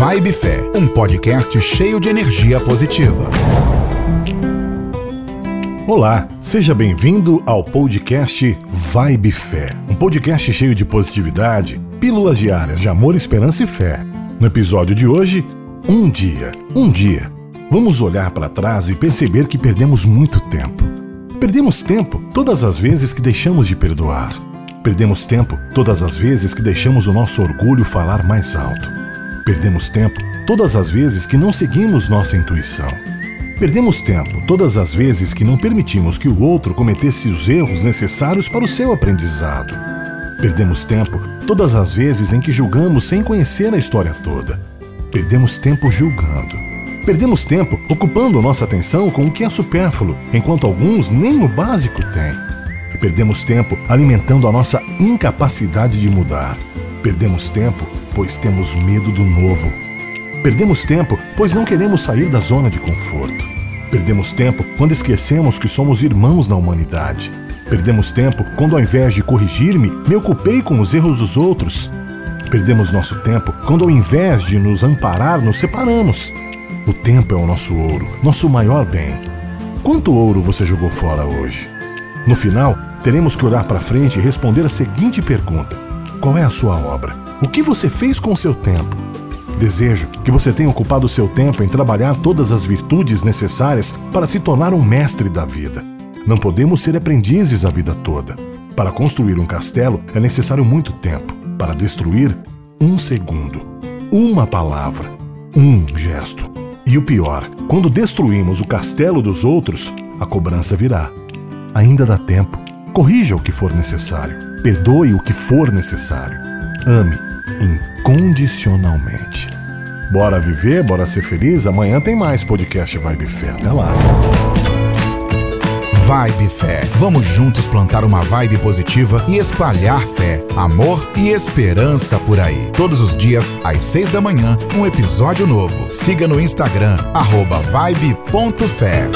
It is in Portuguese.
Vibe Fé, um podcast cheio de energia positiva. Olá, seja bem-vindo ao podcast Vibe Fé, um podcast cheio de positividade, pílulas diárias de amor, esperança e fé. No episódio de hoje, um dia, um dia. Vamos olhar para trás e perceber que perdemos muito tempo. Perdemos tempo todas as vezes que deixamos de perdoar. Perdemos tempo todas as vezes que deixamos o nosso orgulho falar mais alto. Perdemos tempo todas as vezes que não seguimos nossa intuição. Perdemos tempo todas as vezes que não permitimos que o outro cometesse os erros necessários para o seu aprendizado. Perdemos tempo todas as vezes em que julgamos sem conhecer a história toda. Perdemos tempo julgando. Perdemos tempo ocupando nossa atenção com o que é supérfluo, enquanto alguns nem o básico têm. Perdemos tempo alimentando a nossa incapacidade de mudar. Perdemos tempo pois temos medo do novo. Perdemos tempo, pois não queremos sair da zona de conforto. Perdemos tempo quando esquecemos que somos irmãos na humanidade. Perdemos tempo quando, ao invés de corrigir-me, me ocupei com os erros dos outros. Perdemos nosso tempo quando, ao invés de nos amparar, nos separamos. O tempo é o nosso ouro, nosso maior bem. Quanto ouro você jogou fora hoje? No final, teremos que olhar para frente e responder a seguinte pergunta: Qual é a sua obra? O que você fez com seu tempo? Desejo que você tenha ocupado seu tempo em trabalhar todas as virtudes necessárias para se tornar um mestre da vida. Não podemos ser aprendizes a vida toda. Para construir um castelo é necessário muito tempo. Para destruir, um segundo. Uma palavra. Um gesto. E o pior, quando destruímos o castelo dos outros, a cobrança virá. Ainda dá tempo. Corrija o que for necessário. Perdoe o que for necessário. Ame incondicionalmente. Bora viver, bora ser feliz? Amanhã tem mais podcast Vibe Fé. Até lá. Vibe Fé. Vamos juntos plantar uma vibe positiva e espalhar fé, amor e esperança por aí. Todos os dias, às seis da manhã, um episódio novo. Siga no Instagram, vibe.fé.